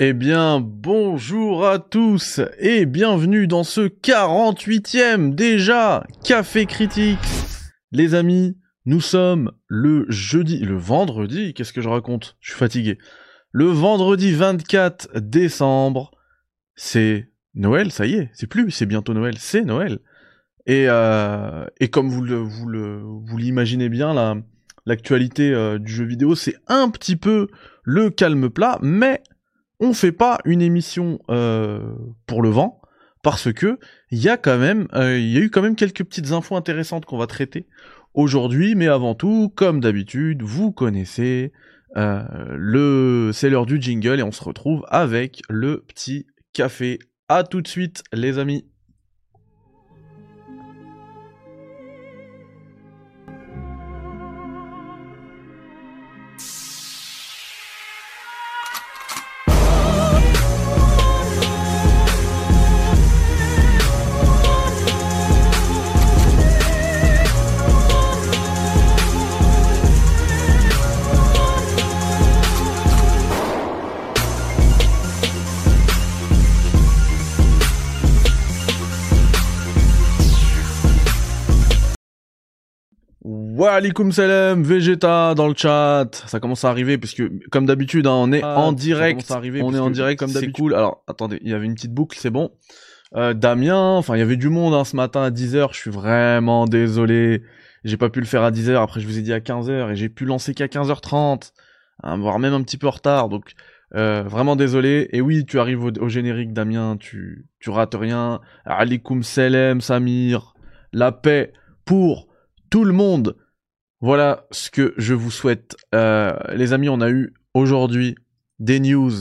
Eh bien, bonjour à tous et bienvenue dans ce 48e déjà Café Critique. Les amis, nous sommes le jeudi, le vendredi, qu'est-ce que je raconte? Je suis fatigué. Le vendredi 24 décembre, c'est Noël, ça y est, c'est plus, c'est bientôt Noël, c'est Noël. Et, euh, et comme vous le, vous vous l'imaginez bien, la, l'actualité euh, du jeu vidéo, c'est un petit peu le calme plat, mais on fait pas une émission euh, pour le vent parce que il y a quand même, euh, y a eu quand même quelques petites infos intéressantes qu'on va traiter aujourd'hui, mais avant tout, comme d'habitude, vous connaissez euh, le, c'est l'heure du jingle et on se retrouve avec le petit café. À tout de suite, les amis. Walaikum salam, Vegeta dans le chat. Ça commence à arriver puisque comme d'habitude, hein, on est en direct. on est en direct comme d'habitude. C'est cool. Alors attendez, il y avait une petite boucle, c'est bon. Euh, Damien, enfin il y avait du monde hein, ce matin à 10h. Je suis vraiment désolé. J'ai pas pu le faire à 10h. Après je vous ai dit à 15h et j'ai pu lancer qu'à 15h30, hein, voire même un petit peu en retard. Donc euh, vraiment désolé. Et oui, tu arrives au, générique, Damien. Tu tu rates rien. Alaikum salam, Samir. La paix pour tout le monde. Voilà ce que je vous souhaite. Euh, les amis, on a eu aujourd'hui des news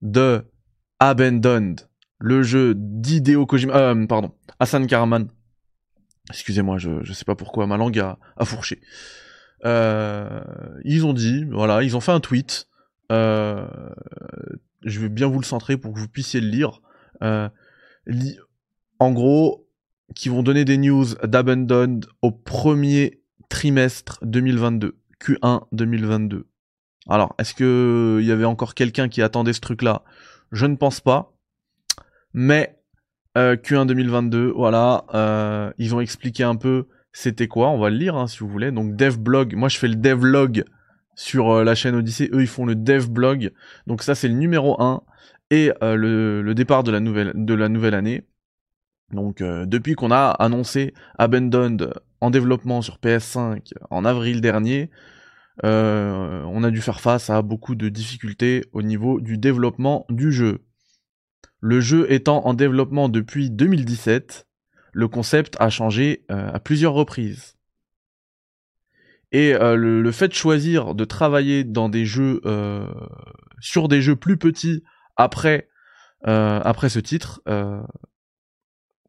de Abandoned, le jeu d'Hideo Kojima, euh, pardon, Hassan Karaman. Excusez-moi, je, ne sais pas pourquoi, ma langue a, fourché. Euh, ils ont dit, voilà, ils ont fait un tweet. je vais bien vous le centrer pour que vous puissiez le lire. en gros, qui vont donner des news d'Abandoned au premier trimestre 2022, Q1 2022. Alors, est-ce que il y avait encore quelqu'un qui attendait ce truc-là? Je ne pense pas. Mais euh, Q1 2022, voilà, euh, ils ont expliqué un peu c'était quoi. On va le lire hein, si vous voulez. Donc devblog. Moi, je fais le devlog sur euh, la chaîne Odyssey. Eux, ils font le devblog. Donc ça, c'est le numéro 1 et le, le, départ de la nouvelle de la nouvelle année. Donc depuis qu'on a annoncé Abandoned en développement sur PS5 en avril dernier, euh, on a dû faire face à beaucoup de difficultés au niveau du développement du jeu. Le jeu étant en développement depuis 2017, le concept a changé euh, à plusieurs reprises. Et euh, le, fait de choisir de travailler dans des jeux sur des jeux plus petits après après ce titre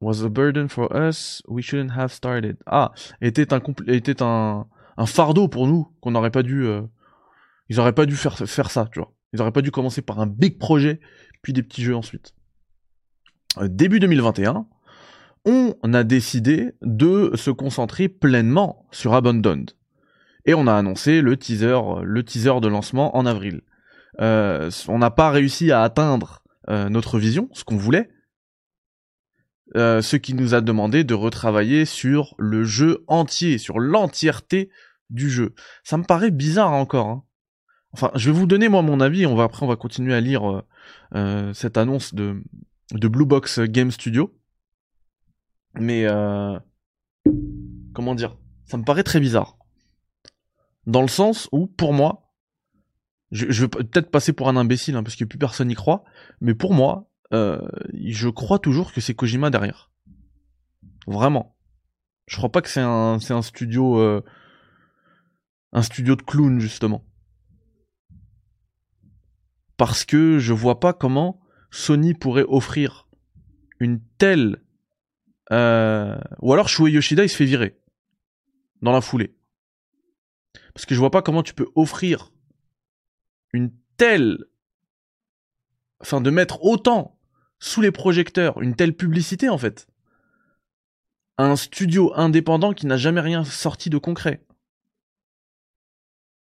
was a burden for us, we shouldn't have started. Ah, était un était un, un fardeau pour nous qu'on n'aurait pas dû euh, ils auraient pas dû faire faire ça, tu vois. Ils auraient pas dû commencer par un big projet puis des petits jeux ensuite. Euh, début 2021, on a décidé de se concentrer pleinement sur Abandoned. Et on a annoncé le teaser, le teaser de lancement en avril. Euh, on n'a pas réussi à atteindre notre vision, ce qu'on voulait, euh, ce qui nous a demandé de retravailler sur le jeu entier, sur l'entièreté du jeu. Ça me paraît bizarre encore. Hein. Enfin, je vais vous donner moi mon avis. On va après on va continuer à lire euh, euh, cette annonce de de Blue Box Game Studio. Mais comment dire? Ça me paraît très bizarre. Dans le sens où, pour moi, je, je vais peut-être passer pour un imbécile, hein, parce que plus personne n'y croit, mais pour moi, euh, je crois toujours que c'est Kojima derrière. Vraiment. Je crois pas que c'est un, studio, euh, un studio de clown justement. Parce que je vois pas comment Sony pourrait offrir une telle, euh, ou alors Shuei Yoshida il se fait virer dans la foulée. Parce que je vois pas comment tu peux offrir une telle, enfin de mettre autant sous les projecteurs une telle publicité en fait. Un studio indépendant qui n'a jamais rien sorti de concret.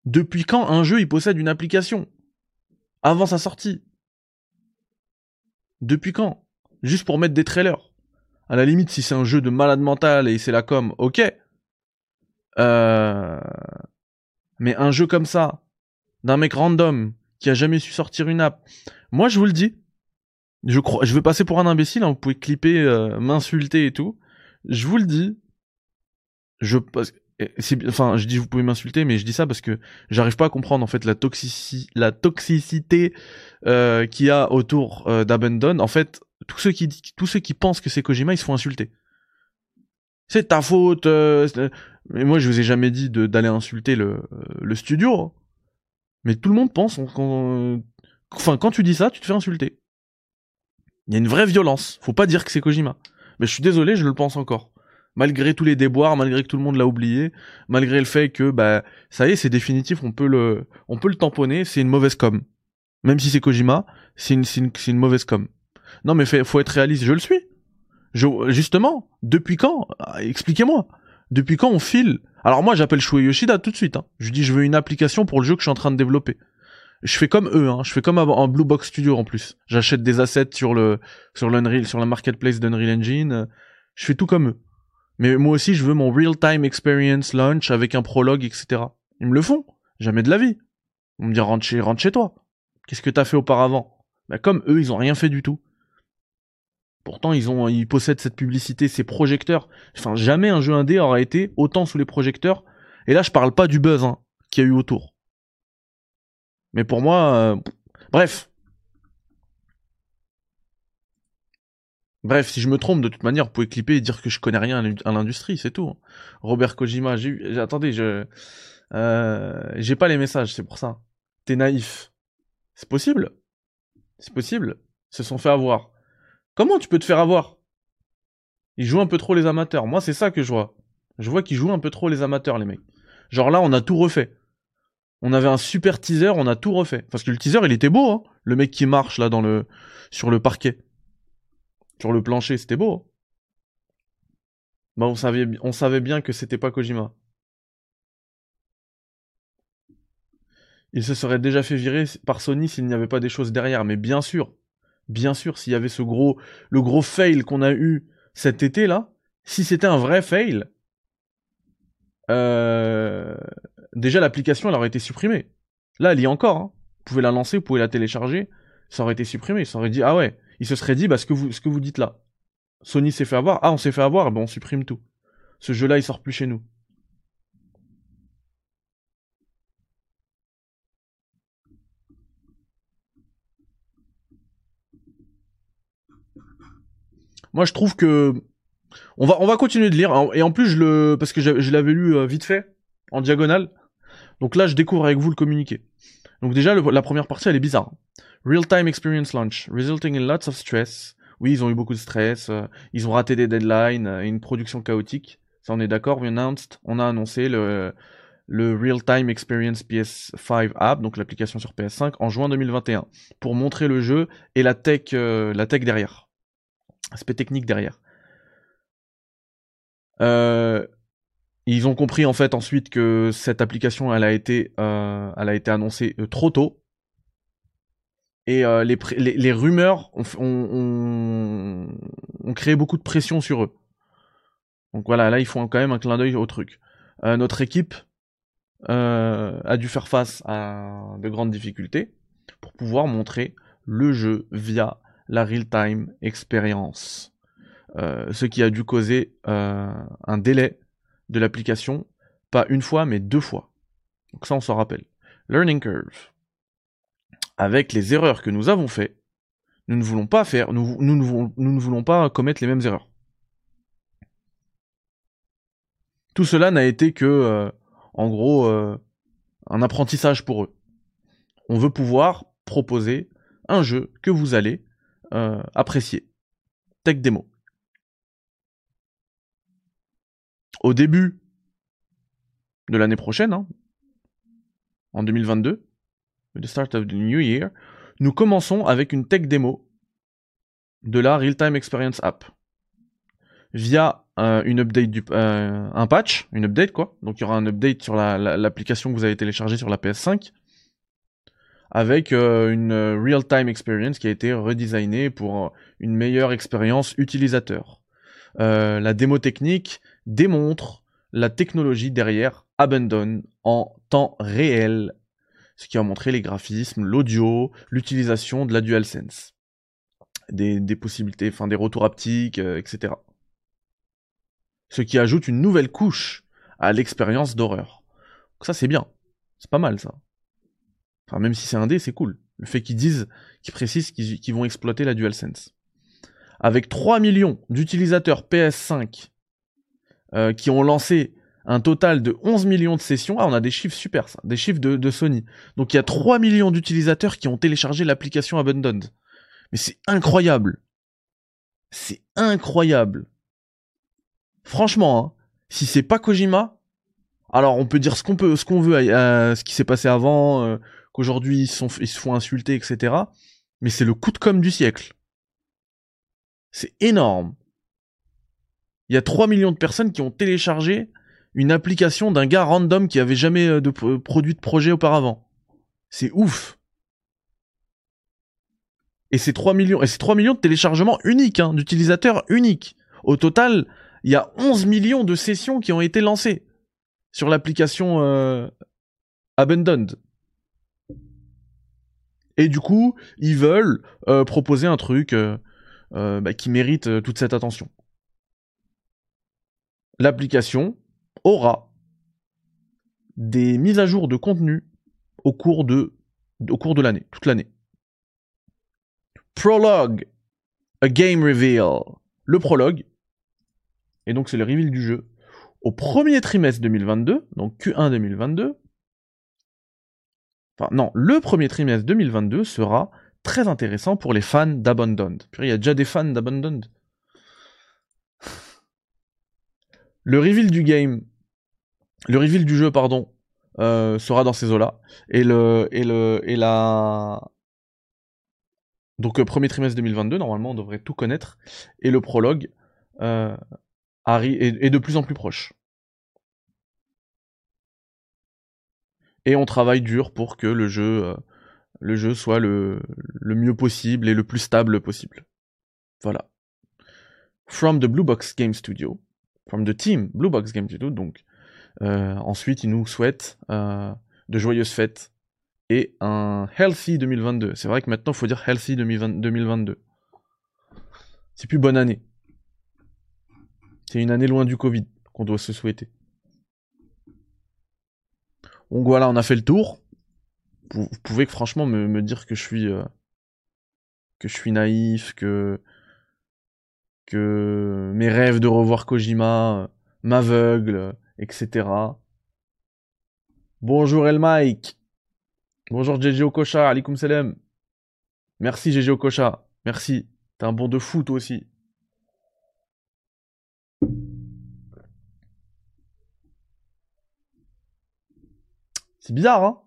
Depuis quand un jeu il possède une application? Avant sa sortie. Depuis quand? Juste pour mettre des trailers. À la limite, si c'est un jeu de malade mental et c'est la com, ok. Euh... Mais un jeu comme ça, d'un mec random, qui a jamais su sortir une app. Moi, je vous le dis. Je crois, je vais passer pour un imbécile, hein, vous pouvez clipper, euh, m'insulter et tout. Je vous le dis. Je, enfin, je dis vous pouvez m'insulter, mais je dis ça parce que j'arrive pas à comprendre en fait la, toxici la toxicité euh, qu'il y a autour euh, d'Abandon. En fait, tous ceux qui tous ceux qui pensent que c'est Kojima, ils se font insulter. C'est ta faute. Euh, mais moi, je vous ai jamais dit d'aller insulter le, le studio. Hein. Mais tout le monde pense quand, enfin, quand tu dis ça, tu te fais insulter. Il y a une vraie violence. Faut pas dire que c'est Kojima. Mais je suis désolé, je le pense encore malgré tous les déboires, malgré que tout le monde l'a oublié, malgré le fait que bah ça y est, c'est définitif, on peut le on peut le tamponner, c'est une mauvaise com. Même si c'est Kojima, c'est une, mauvaise com. Non mais faut être réaliste, je le suis. Justement, depuis quand Expliquez-moi. Depuis quand on file? Alors moi j'appelle Shuei Yoshida tout de suite. Hein. Je dis je veux une application pour le jeu que je suis en train de développer. Je fais comme eux, hein. je fais comme en Blue Box Studio en plus. J'achète des assets sur le sur l'Unreal, sur la marketplace d'Unreal Engine. Je fais tout comme eux. Mais moi aussi, je veux mon real-time experience launch avec un prologue, etc. Ils me le font. Jamais de la vie. On me dit rentre chez, rentre chez toi. Qu'est-ce que t'as fait auparavant? Bah, Comme eux, ils ont rien fait du tout. Pourtant, ils ont, ils possèdent cette publicité, ces projecteurs. Enfin, jamais un jeu indé aura été autant sous les projecteurs. Et là, je parle pas du buzz hein, qu'il y a eu autour. Mais pour moi, euh, bref, Bref, si je me trompe, de toute manière, vous pouvez clipper et dire que je connais rien à l'industrie, c'est tout. Hein. Robert Kojima, j'ai eu... Attendez, je... Euh... J'ai pas les messages, c'est pour ça. T'es naïf. C'est possible C'est possible Ils se sont fait avoir. Comment tu peux te faire avoir? Ils jouent un peu trop les amateurs. Moi, c'est ça que je vois. Je vois qu'ils jouent un peu trop les amateurs, les mecs. Genre là, on a tout refait. On avait un super teaser, on a tout refait. Parce que le teaser, il était beau, hein. Le mec qui marche là dans le... sur le parquet sur le plancher, c'était beau. Bah, on savait, on savait bien que c'était pas Kojima. Il se serait déjà fait virer par Sony s'il n'y avait pas des choses derrière, mais bien sûr, bien sûr, s'il y avait ce gros, le gros fail qu'on a eu cet été là, si c'était un vrai fail, euh, déjà l'application elle aurait été supprimée. Là, elle y est encore. Hein. Vous pouvez la lancer, vous pouvez la télécharger, ça aurait été supprimé. Ça aurait dit ah ouais, il se serait dit, bah, ce que vous, dites là. Sony s'est fait avoir. Ah, on s'est fait avoir, ben on supprime tout. Ce jeu-là, il sort plus chez nous. Moi, je trouve que on va on va continuer de lire et en plus parce que je l'avais lu euh, vite fait en diagonale. Donc là, je découvre avec vous le communiqué. Donc déjà, la première partie, elle est bizarre. Real-time experience launch, resulting in lots of stress. Oui, ils ont eu beaucoup de stress, euh, ils ont raté des deadlines, euh, une production chaotique. Ça, on est d'accord. We announced, on a annoncé le, le Real-Time Experience PS5 app, donc l'application sur PS5, en juin 2021, pour montrer le jeu et la tech, euh, la tech derrière, aspect technique derrière. Ils ont compris en fait ensuite que cette application, elle a été, elle a été annoncée trop tôt, et euh, les, les, rumeurs ont, créé beaucoup de pression sur eux. Donc voilà, là, ils font quand même un clin d'œil au truc. Euh, notre équipe euh, a dû faire face à de grandes difficultés pour pouvoir montrer le jeu via la real-time experience. ce qui a dû causer un délai de l'application, pas une fois, mais deux fois. Donc ça, on s'en rappelle. Learning curve avec les erreurs que nous avons faites, nous ne voulons pas faire, nous, ne voulons pas commettre les mêmes erreurs. Tout cela n'a été que, euh, en gros, euh, un apprentissage pour eux. On veut pouvoir proposer un jeu que vous allez euh, apprécier. Tech démo. Au début de l'année prochaine, hein, en 2022, the start of the new year, nous commençons avec une tech démo de la Real-Time Experience App via euh, une update du, euh, un patch, une update quoi. Donc il y aura un update sur l'application que vous avez téléchargée sur la PS5 avec une real-time experience qui a été redesignée pour une meilleure expérience utilisateur. la démo technique démontre la technologie derrière Abandon en temps réel, ce qui a montré les graphismes, l'audio, l'utilisation de la DualSense, des, possibilités, enfin des retours haptiques, etc. Ce qui ajoute une nouvelle couche à l'expérience d'horreur. ça c'est bien, c'est pas mal ça. Enfin même si c'est un dé, c'est cool. Le fait qu'ils disent, qu'ils précisent qu'ils vont exploiter la DualSense. Avec 3 millions d'utilisateurs PS5 euh, qui ont lancé un total de 11 millions de sessions. Ah, on a des chiffres super, ça, des chiffres de, Sony. Donc il y a 3 millions d'utilisateurs qui ont téléchargé l'application Abandoned. Mais c'est incroyable. C'est incroyable. Franchement, hein, si c'est pas Kojima, alors on peut dire ce qu'on peut, ce qu'on veut, euh, ce qui s'est passé avant, euh, qu'aujourd'hui ils se font insulter, etc. Mais c'est le coup de com du siècle. C'est énorme. Il y a 3 millions de personnes qui ont téléchargé une application d'un gars random qui avait jamais euh, de produit de projet auparavant. C'est ouf. Et c'est 3 millions, et c'est 3 millions de téléchargements uniques, hein, d'utilisateurs uniques. Au total, il y a 11 millions de sessions qui ont été lancées sur l'application euh, Abandoned. Et du coup, ils veulent euh, proposer un truc bah, qui mérite toute cette attention. L'application aura des mises à jour de contenu au cours de, au cours de l'année, toute l'année. Prologue, a game reveal. Le prologue, et donc c'est le reveal du jeu, au premier trimestre 2022, donc Q1 2022. Enfin, non, le premier trimestre 2022 sera très intéressant pour les fans d'Abandoned. Il y a déjà des fans d'Abandoned. Le reveal du game le reveal du jeu, pardon, euh, sera dans ces eaux-là. Et le, et le, et la. Donc, euh, premier trimestre 2022, normalement, on devrait tout connaître. Et le prologue euh, est, de plus en plus proche. Et on travaille dur pour que le jeu, le jeu soit le, le mieux possible et le plus stable possible. Voilà. From the Blue Box Game Studio. From the team Blue Box Game Studio, donc euh, ensuite, il nous souhaite euh, de joyeuses fêtes et un healthy 2022. C'est vrai que maintenant, il faut dire healthy 2022. C'est plus bonne année. C'est une année loin du Covid qu'on doit se souhaiter. Donc voilà, on a fait le tour. Vous, pouvez franchement me, dire que je suis euh, que je suis naïf, que que mes rêves de revoir Kojima m'aveuglent, etc. Bonjour El Mike. Bonjour JJ Okocha, alikum salam. Merci JJ Okocha, merci. T'es un bon de foot aussi. C'est bizarre, hein?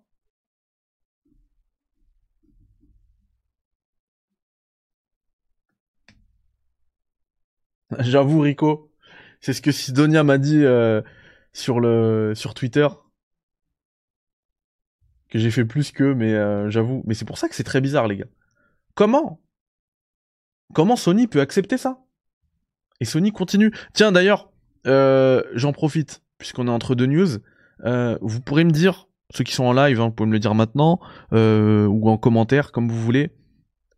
J'avoue, Rico. C'est ce que Sidonia m'a dit euh, sur le sur Twitter. Que j'ai fait plus que mais euh, j'avoue. Mais c'est pour ça que c'est très bizarre les gars. Comment comment Sony peut accepter ça? Et Sony continue. Tiens d'ailleurs euh, j'en profite puisqu'on est entre deux news. Vous pourrez me dire ceux qui sont en live hein, vous pouvez me le dire maintenant ou en commentaire comme vous voulez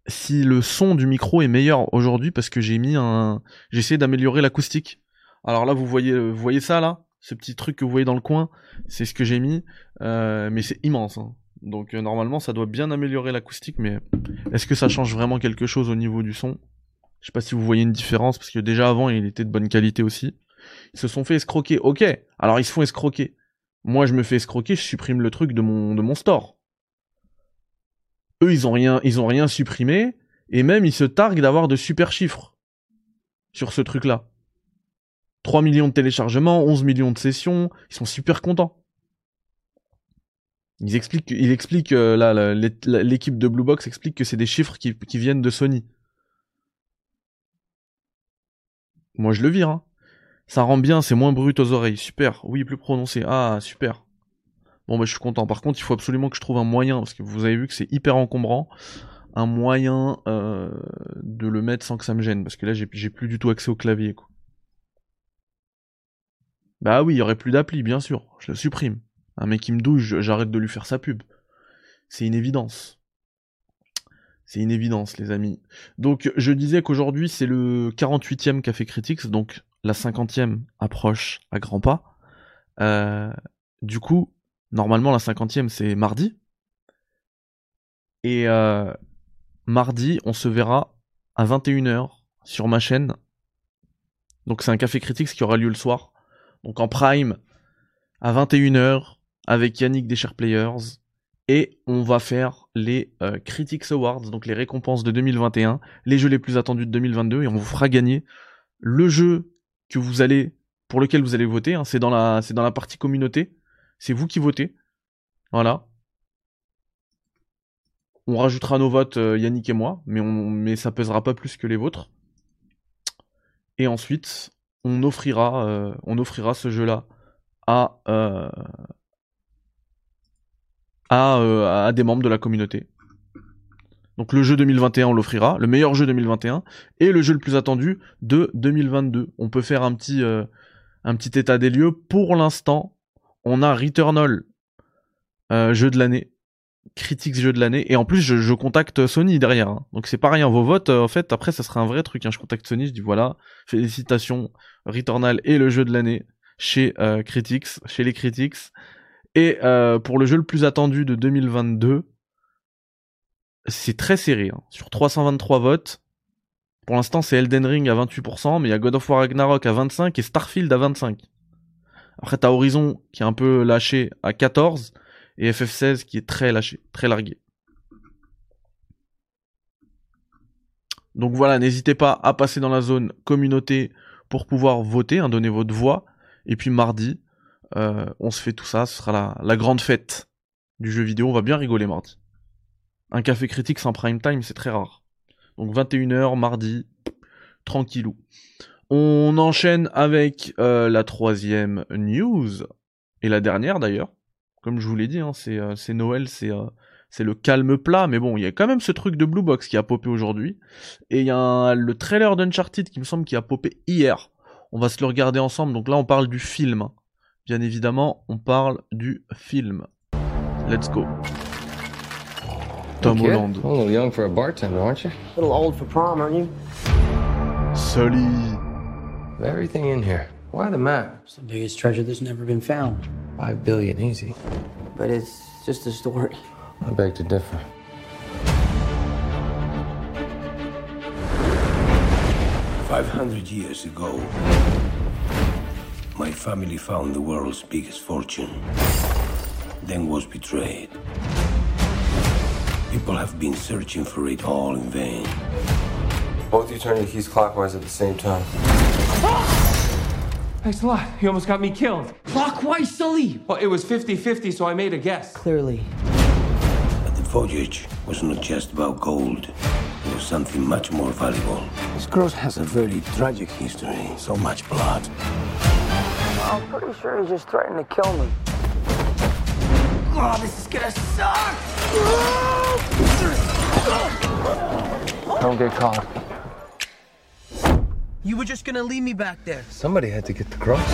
si le son du micro est meilleur aujourd'hui parce que j'ai mis un j'ai essayé d'améliorer l'acoustique alors là vous voyez vous voyez ça là? Ce petit truc que vous voyez dans le coin, c'est ce que j'ai mis, euh, mais c'est immense. Hein. Donc euh, normalement ça doit bien améliorer l'acoustique, mais est-ce que ça change vraiment quelque chose au niveau du son? Je sais pas si vous voyez une différence, parce que déjà avant il était de bonne qualité aussi. Ils se sont fait escroquer, ok, alors ils se font escroquer. Moi je me fais escroquer, je supprime le truc de mon, de mon store. Eux ils ont rien, ils ont rien supprimé, et même ils se targuent d'avoir de super chiffres sur ce truc là. 3 millions de téléchargements, 11 millions de sessions, ils sont super contents. Ils expliquent, ils expliquent euh, là, l'équipe de Blue Box explique que c'est des chiffres qui, viennent de Sony. Moi je le vire. Hein. Ça rend bien, c'est moins brut aux oreilles. Super. Oui, plus prononcé. Ah, super. Bon, bah, je suis content. Par contre, il faut absolument que je trouve un moyen, parce que vous avez vu que c'est hyper encombrant, un moyen euh, de le mettre sans que ça me gêne, parce que là, j'ai plus du tout accès au clavier. Quoi. Bah oui, il y aurait plus d'appli, bien sûr. Je le supprime. Un mec qui me douche, j'arrête de lui faire sa pub. C'est une évidence. C'est une évidence, les amis. Donc, je disais qu'aujourd'hui, c'est le 48e Café Critics, donc la 50e approche à grands pas. Euh, du coup, normalement, la 50e, c'est mardi. Et euh, mardi, on se verra à 21h sur ma chaîne. Donc, c'est un Café Critics qui aura lieu le soir. Donc, en prime, à 21h, avec Yannick des Share Players et on va faire les euh, Critics Awards, donc les récompenses de 2021, les jeux les plus attendus de 2022, et on vous fera gagner le jeu que vous allez, pour lequel vous allez voter. Hein. c'est dans la, c'est dans la partie communauté. C'est vous qui votez. Voilà. On rajoutera nos votes, euh, Yannick et moi, mais, on, mais ça pèsera pas plus que les vôtres. Et ensuite, on offrira, euh, ce jeu-là à, euh, à, des membres de la communauté. Donc le jeu 2021, on l'offrira, le meilleur jeu 2021, et le jeu le plus attendu de 2022. On peut faire un petit état des lieux. Pour l'instant, on a Returnal, euh, jeu de l'année, Critics jeu de l'année, et en plus je, contacte Sony derrière. Hein. Donc c'est pas rien, vos votes, en fait, après ça sera un vrai truc. Hein. Je contacte Sony, je dis voilà, félicitations, Returnal est le jeu de l'année chez Critics, chez les Critics. Et euh, pour le jeu le plus attendu de 2022, c'est très serré. Hein. Sur 323 votes, pour l'instant c'est Elden Ring à 28%, mais il y a God of War Ragnarok à 25% et Starfield à 25%. Après t'as Horizon qui est un peu lâché à 14% et FF16 qui est très lâché, très largué. Donc voilà, n'hésitez pas à passer dans la zone communauté pour pouvoir voter, hein, donner votre voix. Et puis mardi, euh, on se fait tout ça, ce sera la, grande fête du jeu vidéo, on va bien rigoler mardi. Un café critique sans prime time, c'est très rare. Donc 21h mardi, tranquillou. On enchaîne avec euh, la troisième news, et la dernière d'ailleurs. Comme je vous l'ai dit, hein, euh, c'est Noël, c'est c'est le calme plat, mais bon, il y a quand même ce truc de Blue Box qui a popé aujourd'hui. Et il y a le trailer d'Uncharted qui me semble qui a popé hier. On va se le regarder ensemble, donc là on parle du film. Bien évidemment, on parle du film. Let's go. Tom Holland. A little young for a bartender, aren't you? A little old for prom, aren't you? Sully. Everything in here. Why the map? It's the biggest treasure that's never been found. Five billion, easy. But it's just a story. I beg to differ. Five hundred years ago, my family found the world's biggest fortune, then was betrayed. People have been searching for it all in vain. Both you turned the keys clockwise at the same time. Thanks a lot. You almost got me killed. Clockwise, Sully! Well, it was 50-50, so I made a guess. Clearly. But the voyage was not just about gold. It was something much more valuable. This cross has a very tragic history. So much blood. I'm pretty sure he's just threatening to kill me. Oh, this is gonna suck! Don't get caught. You were just gonna leave me back there. Somebody had to get the cross.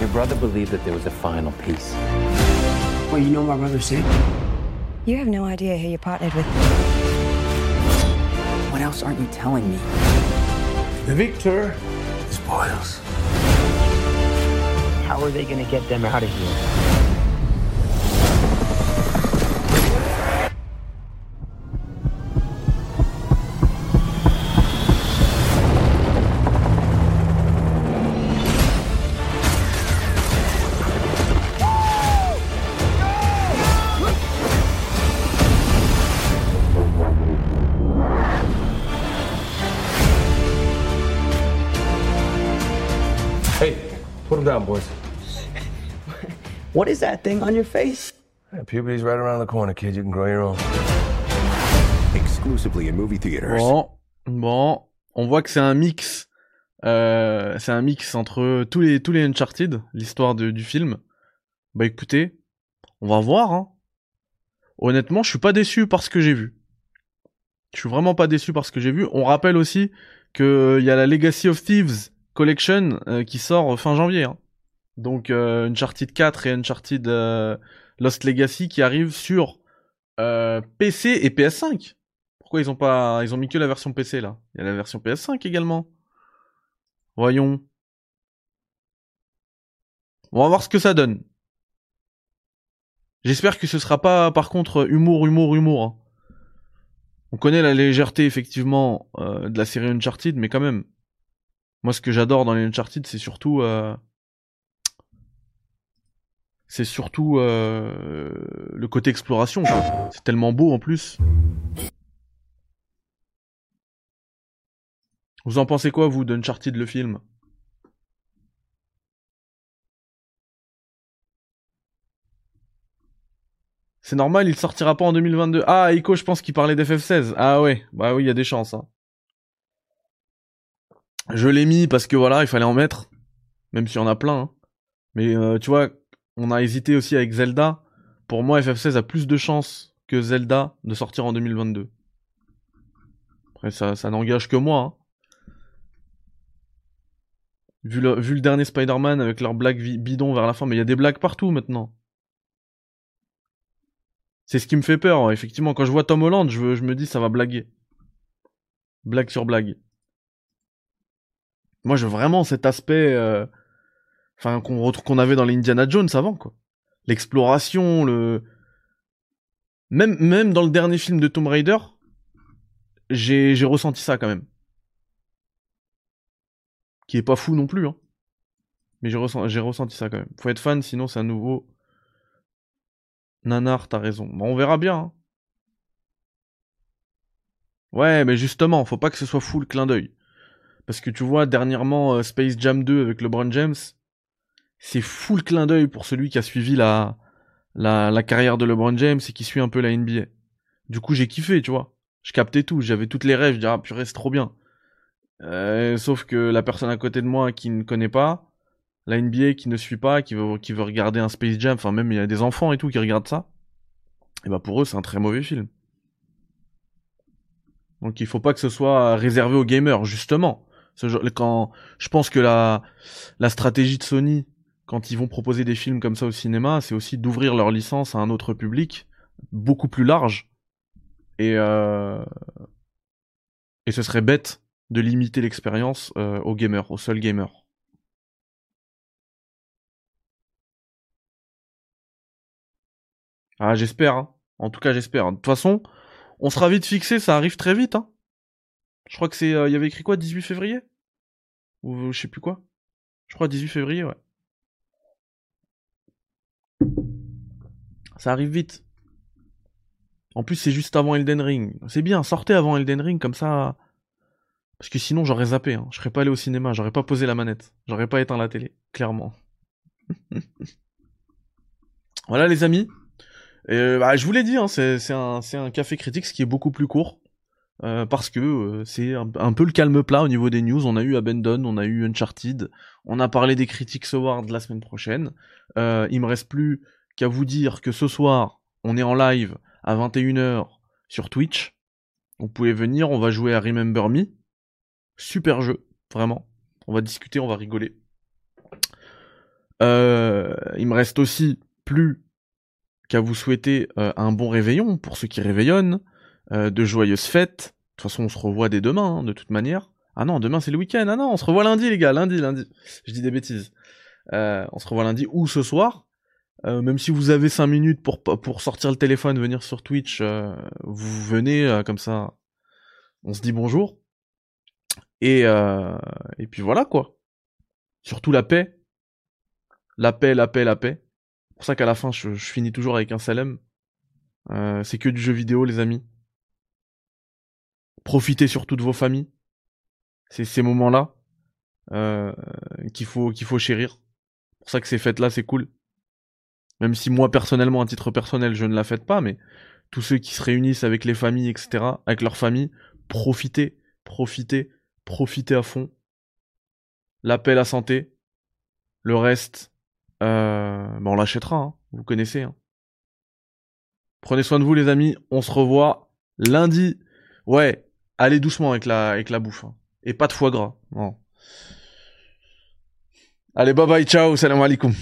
Your brother believed that there was a final piece. Well, you know my brother said? You have no idea who you partnered with. What else aren't you telling me? The victor spoils. How are they gonna get them out of here? What is that thing on your face? Yeah, puberty's right around the corner, kid. You can grow your own. Exclusively in movie theaters. Bon, bon, on voit que c'est un mix. Euh, c'est un mix entre tous les tous les Uncharted, l'histoire du film. Bah écoutez, on va voir. Hein. Honnêtement, je suis pas déçu par ce que j'ai vu. Je suis vraiment pas déçu par ce que j'ai vu. On rappelle aussi que il y a la Legacy of Thieves Collection euh, qui sort fin janvier. hein. Donc euh, Uncharted 4 et Uncharted euh, Lost Legacy qui arrivent sur euh, PC et PS5. Pourquoi ils ont pas, ils ont mis que la version PC là? Il y a la version PS5 également. Voyons. On va voir ce que ça donne. J'espère que ce sera pas, par contre, humour, humour, humour. hein. On connaît la légèreté effectivement euh, de la série Uncharted, mais quand même. Moi, ce que j'adore dans les Uncharted, c'est surtout, euh, c'est surtout euh, le côté exploration. C'est tellement beau en plus. Vous en pensez quoi, vous, d'Uncharted le film? C'est normal, il sortira pas en 2022. Ah, Ico, je pense qu'il parlait d'FF16. Ah ouais, bah oui, il y a des chances. hein. Je l'ai mis parce que voilà, il fallait en mettre. Même s'il y en a plein. hein. Mais euh, tu vois, on a hésité aussi avec Zelda. Pour moi, FF16 a plus de chances que Zelda de sortir en 2022. Après, ça, ça n'engage que moi. hein. Vu le, dernier Spider-Man avec leurs blagues vi- bidons vers la fin, mais il y a des blagues partout maintenant. C'est ce qui me fait peur, hein. effectivement. Quand je vois Tom Holland, je, je me dis ça va blaguer. Blague sur blague. Moi, je veux vraiment cet aspect, euh, enfin, qu'on qu'on avait dans les Indiana Jones avant, quoi. L'exploration, le, même, même dans le dernier film de Tomb Raider, j'ai, j'ai ressenti ça quand même. Qui est pas fou non plus, hein. Mais j'ai ressenti, j'ai ressenti ça quand même. Faut être fan, sinon c'est un nouveau. Nanar, t'as raison. Bon, on verra bien. hein. Ouais, mais justement, faut pas que ce soit full clin d'œil. Parce que tu vois, dernièrement, euh, Space Jam 2 avec LeBron James, c'est full clin d'œil pour celui qui a suivi la, la, la carrière de LeBron James et qui suit un peu la NBA. Du coup, j'ai kiffé, tu vois. Je captais tout, j'avais toutes les rêves, je dis, ah purée, c'est trop bien. Euh, sauf que la personne à côté de moi qui ne connaît pas, la NBA qui ne suit pas, qui veut, qui veut regarder un Space Jam, enfin même il y a des enfants et tout qui regardent ça, et bah pour eux c'est un très mauvais film. Donc il faut pas que ce soit réservé aux gamers, justement. Ce genre- quand je pense que la la stratégie de Sony quand ils vont proposer des films comme ça au cinéma, c'est aussi d'ouvrir leur licence à un autre public beaucoup plus large. Et euh... et ce serait bête de limiter l'expérience euh, aux gamers, aux seuls gamers. Ah, j'espère. hein. En tout cas, j'espère. De toute façon, on sera vite fixé, ça arrive très vite. Hein. Je crois que c'est. Il y avait écrit quoi 18 février? Ou je sais plus quoi? Je crois 18 février, ouais. Ça arrive vite. En plus, c'est juste avant Elden Ring. C'est bien, sortez avant Elden Ring, comme ça. Parce que sinon, j'aurais zappé. Hein. Je serais pas allé au cinéma, j'aurais pas posé la manette. J'aurais pas éteint la télé, clairement. voilà, les amis. Euh, bah, je vous l'ai dit, hein, c'est un, café critique, ce qui est beaucoup plus court. euh, parce que euh, c'est un, peu le calme plat au niveau des news. On a eu Abandon, on a eu Uncharted, on a parlé des Critics Awards la semaine prochaine. Il me reste plus qu'à vous dire que ce soir, on est en live à 21h sur Twitch. Vous pouvez venir, on va jouer à Remember Me. Super jeu, vraiment. On va discuter, on va rigoler. Euh, il me reste aussi plus qu'à vous souhaiter euh, un bon réveillon pour ceux qui réveillonnent, euh, de joyeuses fêtes. De toute façon, on se revoit dès demain, hein, de toute manière. Ah non, demain c'est le week-end. Ah non, on se revoit lundi, les gars. Lundi, lundi. Je dis des bêtises. On se revoit lundi ou ce soir. Euh, même si vous avez 5 minutes pour, pour sortir le téléphone, venir sur Twitch, euh, vous venez euh, comme ça. On se dit bonjour. Et, et puis voilà quoi. Surtout la paix. La paix, la paix, la paix. C'est pour ça qu'à la fin, je, finis toujours avec un salam. Euh, c'est que du jeu vidéo, les amis. Profitez surtout de vos familles. C'est ces moments-là qu'il faut qu'il faut chérir. C'est pour ça que ces fêtes-là, c'est cool. Même si moi, personnellement, à titre personnel, je ne la fête pas, mais tous ceux qui se réunissent avec les familles, etc., avec leurs familles, profitez, profitez, profitez à fond. L'appel à santé. Le reste, euh, bah, on l'achètera, hein. vous connaissez. Hein. Prenez soin de vous, les amis. On se revoit lundi. Ouais, allez doucement avec la, avec la bouffe. hein. Et pas de foie gras. Non. Allez, bye bye, ciao, salam alaikum.